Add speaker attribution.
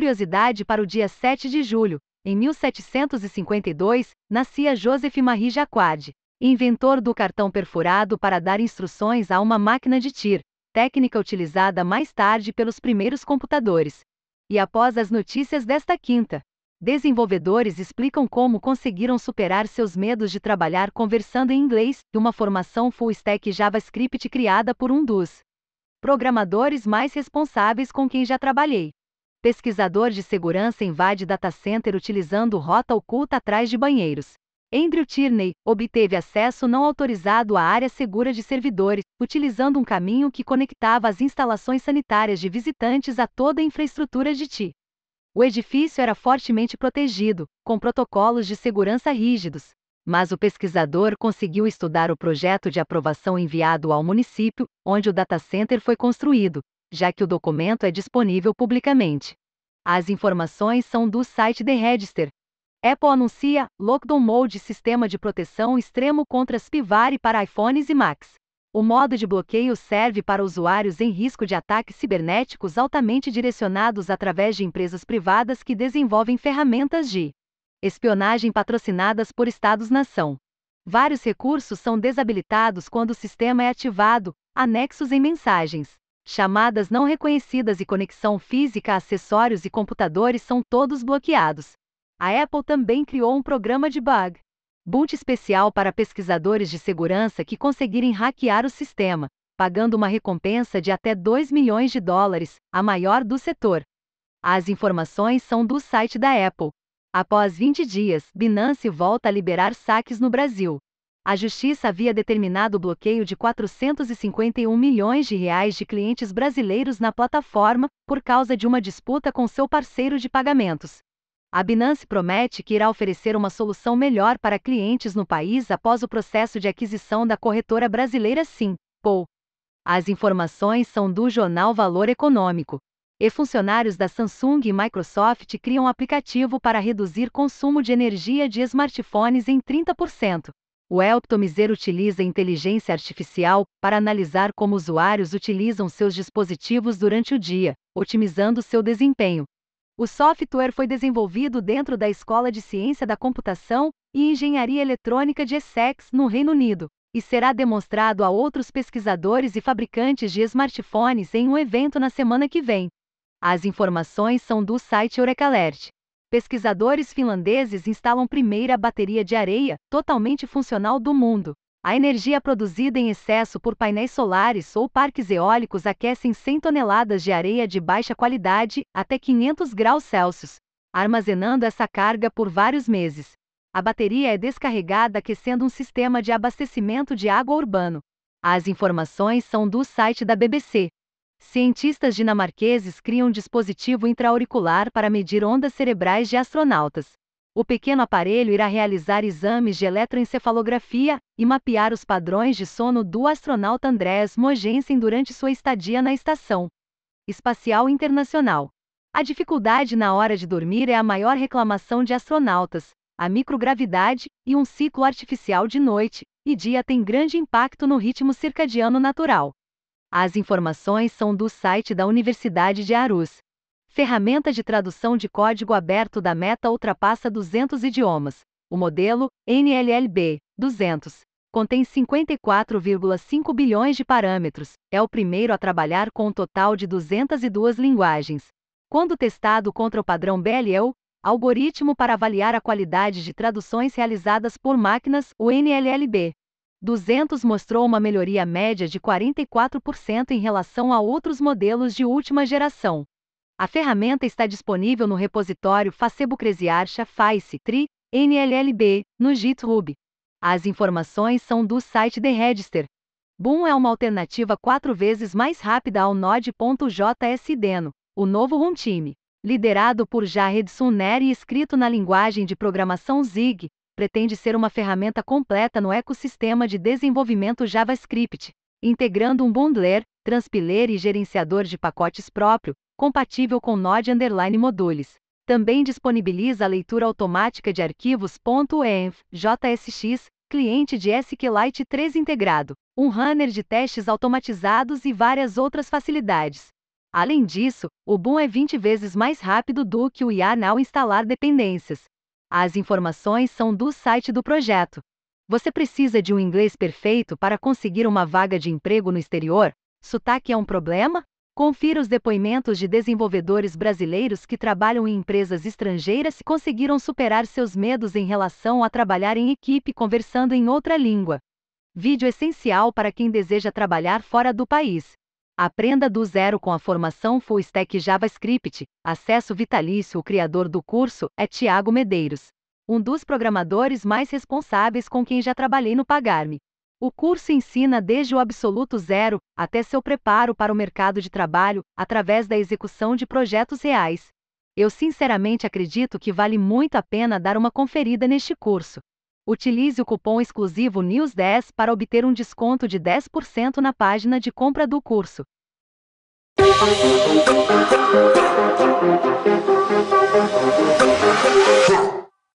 Speaker 1: curiosidade para o dia 7 de julho, em 1752, nascia Joseph Marie Jacquard, inventor do cartão perfurado para dar instruções a uma máquina de tir, técnica utilizada mais tarde pelos primeiros computadores. E após as notícias desta quinta, desenvolvedores explicam como conseguiram superar seus medos de trabalhar conversando em inglês e uma formação full stack JavaScript criada por um dos programadores mais responsáveis com quem já trabalhei. Pesquisador de segurança invade data center utilizando rota oculta atrás de banheiros. Andrew Tierney obteve acesso não autorizado à área segura de servidores, utilizando um caminho que conectava as instalações sanitárias de visitantes a toda a infraestrutura de TI. O edifício era fortemente protegido, com protocolos de segurança rígidos, mas o pesquisador conseguiu estudar o projeto de aprovação enviado ao município, onde o data center foi construído, já que o documento é disponível publicamente. As informações são do site The Register. Apple anuncia Lockdown Mode sistema de proteção extremo contra spyware para iPhones e Macs. O modo de bloqueio serve para usuários em risco de ataques cibernéticos altamente direcionados através de empresas privadas que desenvolvem ferramentas de espionagem patrocinadas por Estados-nação. Vários recursos são desabilitados quando o sistema é ativado, anexos em mensagens. Chamadas não reconhecidas e conexão física a acessórios e computadores são todos bloqueados. A Apple também criou um programa de bug boot especial para pesquisadores de segurança que conseguirem hackear o sistema, pagando uma recompensa de até 2 milhões de dólares, a maior do setor. As informações são do site da Apple. Após 20 dias, Binance volta a liberar saques no Brasil a justiça havia determinado o bloqueio de 451 milhões de reais de clientes brasileiros na plataforma por causa de uma disputa com seu parceiro de pagamentos. A Binance promete que irá oferecer uma solução melhor para clientes no país após o processo de aquisição da corretora brasileira Sim, Pou. As informações são do jornal Valor Econômico. E funcionários da Samsung e Microsoft criam aplicativo para reduzir consumo de energia de smartphones em 30%. O Elptomizer utiliza inteligência artificial para analisar como usuários utilizam seus dispositivos durante o dia, otimizando seu desempenho. O software foi desenvolvido dentro da Escola de Ciência da Computação e Engenharia Eletrônica de Essex, no Reino Unido, e será demonstrado a outros pesquisadores e fabricantes de smartphones em um evento na semana que vem. As informações são do site Eurekalert pesquisadores finlandeses instalam primeira bateria de areia, totalmente funcional do mundo. A energia produzida em excesso por painéis solares ou parques eólicos aquecem 100 toneladas de areia de baixa qualidade, até 500 graus Celsius, armazenando essa carga por vários meses. A bateria é descarregada aquecendo um sistema de abastecimento de água urbano. As informações são do site da BBC. Cientistas dinamarqueses criam um dispositivo intraauricular para medir ondas cerebrais de astronautas. O pequeno aparelho irá realizar exames de eletroencefalografia e mapear os padrões de sono do astronauta Andrés Mogensen durante sua estadia na Estação Espacial Internacional. A dificuldade na hora de dormir é a maior reclamação de astronautas. A microgravidade e um ciclo artificial de noite e dia têm grande impacto no ritmo circadiano natural. As informações são do site da Universidade de Arus. Ferramenta de tradução de código aberto da Meta ultrapassa 200 idiomas. O modelo, NLLB 200, contém 54,5 bilhões de parâmetros. É o primeiro a trabalhar com um total de 202 linguagens. Quando testado contra o padrão BLEU, algoritmo para avaliar a qualidade de traduções realizadas por máquinas, o NLLB 200 mostrou uma melhoria média de 44% em relação a outros modelos de última geração. A ferramenta está disponível no repositório Facebukreziarsha Face Tri NLLB no GitHub. As informações são do site The Register. Boom é uma alternativa quatro vezes mais rápida ao Node.js o novo runtime. Liderado por Jared Sunner e escrito na linguagem de programação Zig, pretende ser uma ferramenta completa no ecossistema de desenvolvimento JavaScript, integrando um bundler, transpiler e gerenciador de pacotes próprio, compatível com Node Underline Modules. Também disponibiliza a leitura automática de arquivos .env, JSX, cliente de SQLite 3 integrado, um runner de testes automatizados e várias outras facilidades. Além disso, o Boom é 20 vezes mais rápido do que o Yarn ao instalar dependências. As informações são do site do projeto. Você precisa de um inglês perfeito para conseguir uma vaga de emprego no exterior? Sotaque é um problema? Confira os depoimentos de desenvolvedores brasileiros que trabalham em empresas estrangeiras e conseguiram superar seus medos em relação a trabalhar em equipe conversando em outra língua. Vídeo essencial para quem deseja trabalhar fora do país. Aprenda do zero com a formação Full Stack JavaScript. Acesso vitalício. O criador do curso é Tiago Medeiros, um dos programadores mais responsáveis com quem já trabalhei no Pagarme. O curso ensina desde o absoluto zero até seu preparo para o mercado de trabalho, através da execução de projetos reais. Eu sinceramente acredito que vale muito a pena dar uma conferida neste curso. Utilize o cupom exclusivo NEWS10 para obter um desconto de 10% na página de compra do curso.